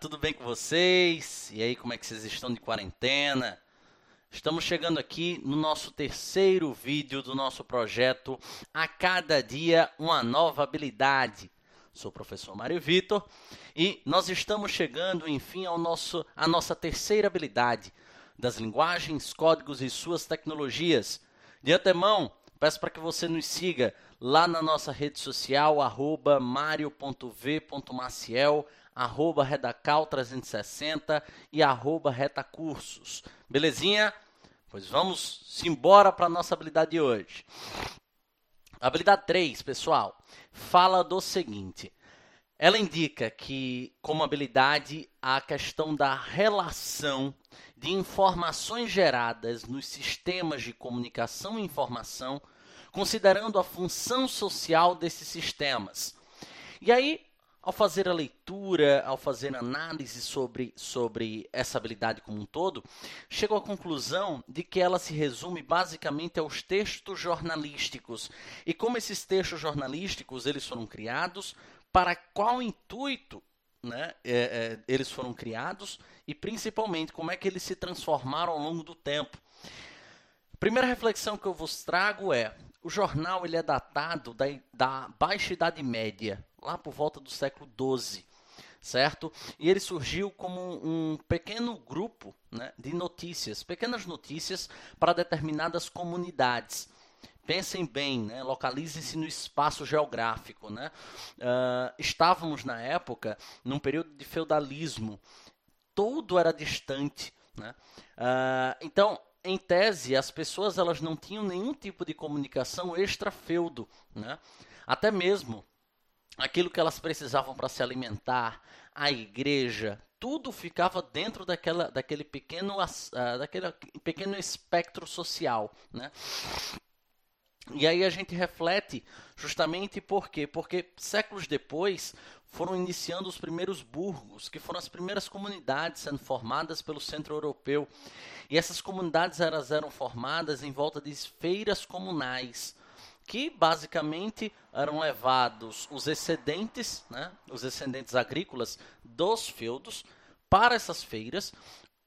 tudo bem com vocês? E aí, como é que vocês estão de quarentena? Estamos chegando aqui no nosso terceiro vídeo do nosso projeto A Cada Dia Uma Nova Habilidade. Sou o professor Mário Vitor e nós estamos chegando, enfim, ao nosso, à nossa terceira habilidade das linguagens, códigos e suas tecnologias. De antemão, peço para que você nos siga lá na nossa rede social, arroba mario.v.maciel, arroba redacal360 e arroba retacursos. Belezinha? Pois vamos embora para a nossa habilidade de hoje. Habilidade 3, pessoal, fala do seguinte. Ela indica que, como habilidade, a questão da relação de informações geradas nos sistemas de comunicação e informação, considerando a função social desses sistemas. E aí, ao fazer a leitura, ao fazer análise sobre, sobre essa habilidade como um todo, chego à conclusão de que ela se resume basicamente aos textos jornalísticos. E como esses textos jornalísticos eles foram criados, para qual intuito né, é, é, eles foram criados e principalmente como é que eles se transformaram ao longo do tempo. Primeira reflexão que eu vos trago é: o jornal ele é datado da, da Baixa Idade Média, lá por volta do século XII, certo? E ele surgiu como um, pequeno grupo né, de notícias, pequenas notícias para determinadas comunidades. Pensem bem, né? localizem-se no espaço geográfico. Né? Uh, estávamos, na época, num período de feudalismo. Tudo era distante. Né? Uh, então, em tese, as pessoas elas não tinham nenhum tipo de comunicação extra-feudo. Né? Até mesmo aquilo que elas precisavam para se alimentar, a igreja, tudo ficava dentro daquela, daquele, pequeno, uh, daquele pequeno espectro social. Né? E aí a gente reflete justamente por quê? Porque séculos depois foram iniciando os primeiros burgos, que foram as primeiras comunidades sendo formadas pelo centro europeu. E essas comunidades elas eram formadas em volta de feiras comunais, que basicamente eram levados os excedentes, né, os excedentes agrícolas dos feudos para essas feiras,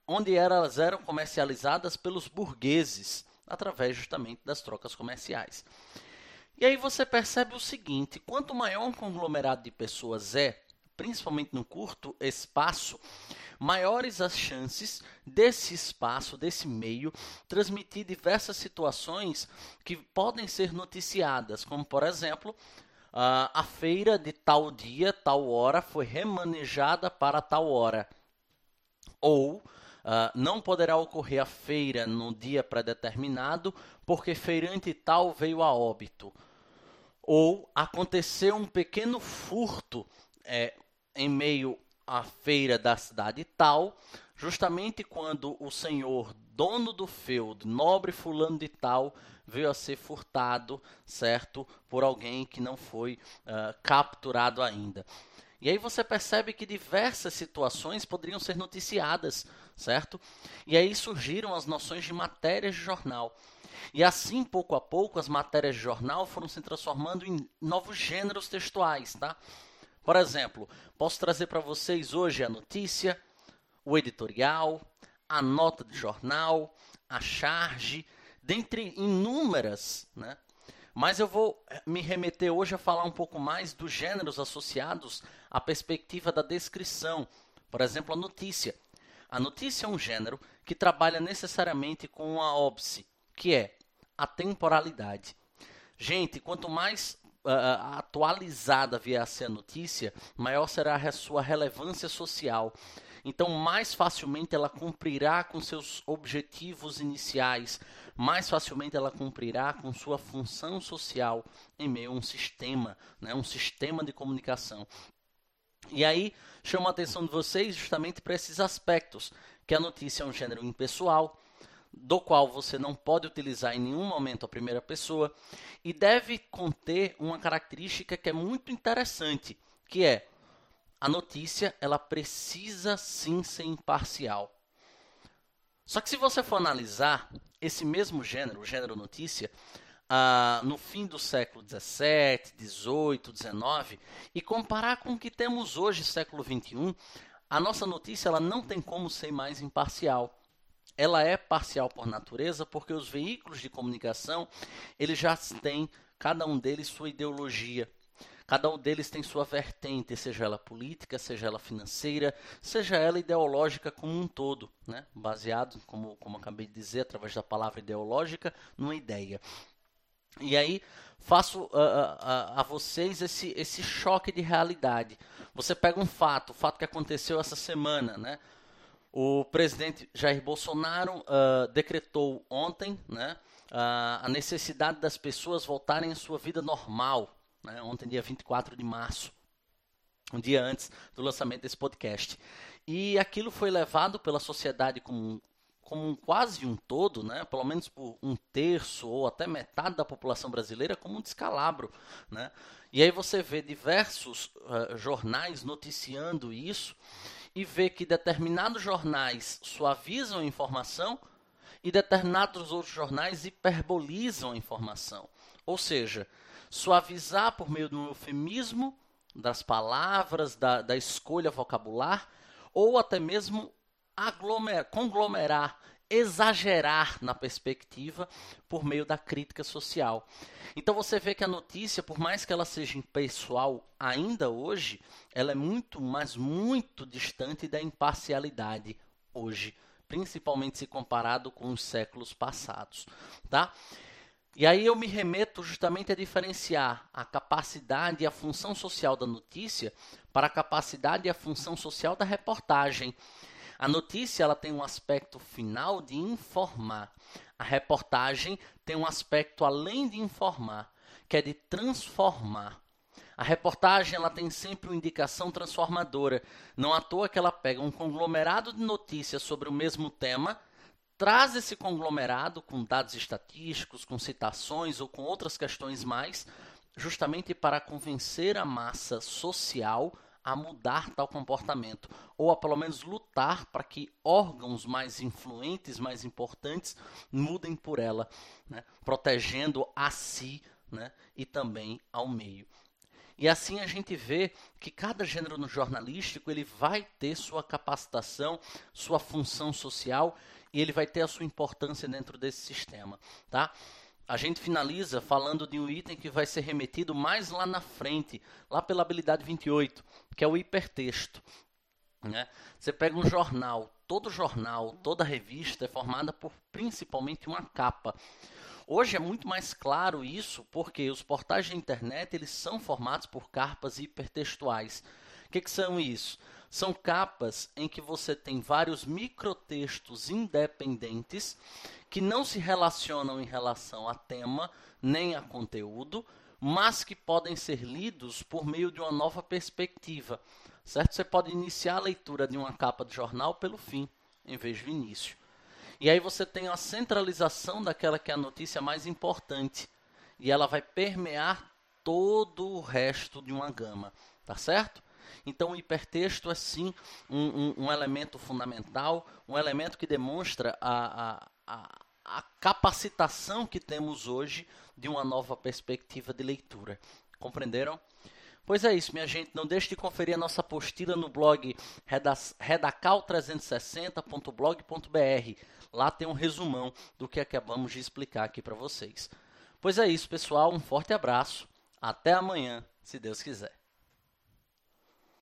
onde elas eram comercializadas pelos burgueses através justamente das trocas comerciais. E aí você percebe o seguinte: quanto maior um conglomerado de pessoas é, principalmente no curto espaço, maiores as chances desse espaço, desse meio, transmitir diversas situações que podem ser noticiadas, como por exemplo, a feira de tal dia, tal hora foi remanejada para tal hora. Ou Uh, não poderá ocorrer a feira no dia pré-determinado, porque feirante tal veio a óbito. Ou aconteceu um pequeno furto é, em meio à feira da cidade tal, justamente quando o senhor dono do feudo, nobre fulano de tal, veio a ser furtado, certo, por alguém que não foi uh, capturado ainda. E aí você percebe que diversas situações poderiam ser noticiadas, certo? E aí surgiram as noções de matérias de jornal. E assim, pouco a pouco, as matérias de jornal foram se transformando em novos gêneros textuais, tá? Por exemplo, posso trazer para vocês hoje a notícia, o editorial, a nota de jornal, a charge, dentre inúmeras, né? Mas eu vou eh, me remeter hoje a falar um pouco mais dos gêneros associados à perspectiva da descrição. Por exemplo, a notícia. A notícia é um gênero que trabalha necessariamente com a óbice, que é a temporalidade. Gente, quanto mais uh, atualizada vier a a notícia, maior será a sua relevância social. Então, mais facilmente ela cumprirá com seus objetivos iniciais, mais facilmente ela cumprirá com sua função social em meio a um sistema, né, um sistema de comunicação. E aí chamo a atenção de vocês justamente para esses aspectos, que a notícia é um gênero impessoal, do qual você não pode utilizar em nenhum momento a primeira pessoa e deve conter uma característica que é muito interessante, que é a notícia ela precisa sim ser imparcial. Só que se você for analisar esse mesmo gênero, o gênero notícia, ah, no fim do século XVII, XVIII, XIX, e comparar com o que temos hoje, século XXI, a nossa notícia ela não tem como ser mais imparcial. Ela é parcial por natureza porque os veículos de comunicação, eles já têm cada um deles sua ideologia. Cada um deles tem sua vertente, seja ela política, seja ela financeira, seja ela ideológica como um todo, né? baseado, como, como acabei de dizer, através da palavra ideológica, numa ideia. E aí faço uh, uh, a vocês esse, esse choque de realidade. Você pega um fato, o fato que aconteceu essa semana, né? O presidente Jair Bolsonaro uh, decretou ontem né, a necessidade das pessoas voltarem à sua vida normal. Né, ontem, dia 24 de março, um dia antes do lançamento desse podcast. E aquilo foi levado pela sociedade como como um, quase um todo, né, pelo menos por um terço ou até metade da população brasileira, como um descalabro. Né? E aí você vê diversos uh, jornais noticiando isso e vê que determinados jornais suavizam a informação e determinados outros jornais hiperbolizam a informação. Ou seja, suavizar por meio do eufemismo, das palavras, da, da escolha vocabular, ou até mesmo aglomerar, conglomerar, exagerar na perspectiva por meio da crítica social. Então você vê que a notícia, por mais que ela seja impessoal ainda hoje, ela é muito, mas muito distante da imparcialidade hoje, principalmente se comparado com os séculos passados, tá? E aí eu me remeto justamente a diferenciar a capacidade e a função social da notícia para a capacidade e a função social da reportagem. A notícia ela tem um aspecto final de informar. A reportagem tem um aspecto além de informar, que é de transformar. A reportagem ela tem sempre uma indicação transformadora. Não à toa que ela pega um conglomerado de notícias sobre o mesmo tema, traz esse conglomerado com dados estatísticos, com citações ou com outras questões mais, justamente para convencer a massa social a mudar tal comportamento, ou a pelo menos lutar para que órgãos mais influentes, mais importantes, mudem por ela, né? protegendo a si né? e também ao meio. E assim a gente vê que cada gênero no jornalístico ele vai ter sua capacitação, sua função social e ele vai ter a sua importância dentro desse sistema, tá? A gente finaliza falando de um item que vai ser remetido mais lá na frente, lá pela habilidade 28, que é o hipertexto. Né? Você pega um jornal, todo jornal, toda revista é formada por principalmente uma capa. Hoje é muito mais claro isso porque os portais de internet eles são formados por capas hipertextuais. O que, que são isso? São capas em que você tem vários microtextos independentes que não se relacionam em relação a tema nem a conteúdo, mas que podem ser lidos por meio de uma nova perspectiva. Certo? Você pode iniciar a leitura de uma capa de jornal pelo fim, em vez do início. E aí você tem a centralização daquela que é a notícia mais importante. E ela vai permear todo o resto de uma gama. Tá certo? Então, o hipertexto é sim um, um, um elemento fundamental, um elemento que demonstra a, a, a, a capacitação que temos hoje de uma nova perspectiva de leitura. Compreenderam? Pois é isso, minha gente. Não deixe de conferir a nossa apostila no blog redacal360.blog.br. Lá tem um resumão do que acabamos de explicar aqui para vocês. Pois é isso, pessoal. Um forte abraço. Até amanhã, se Deus quiser.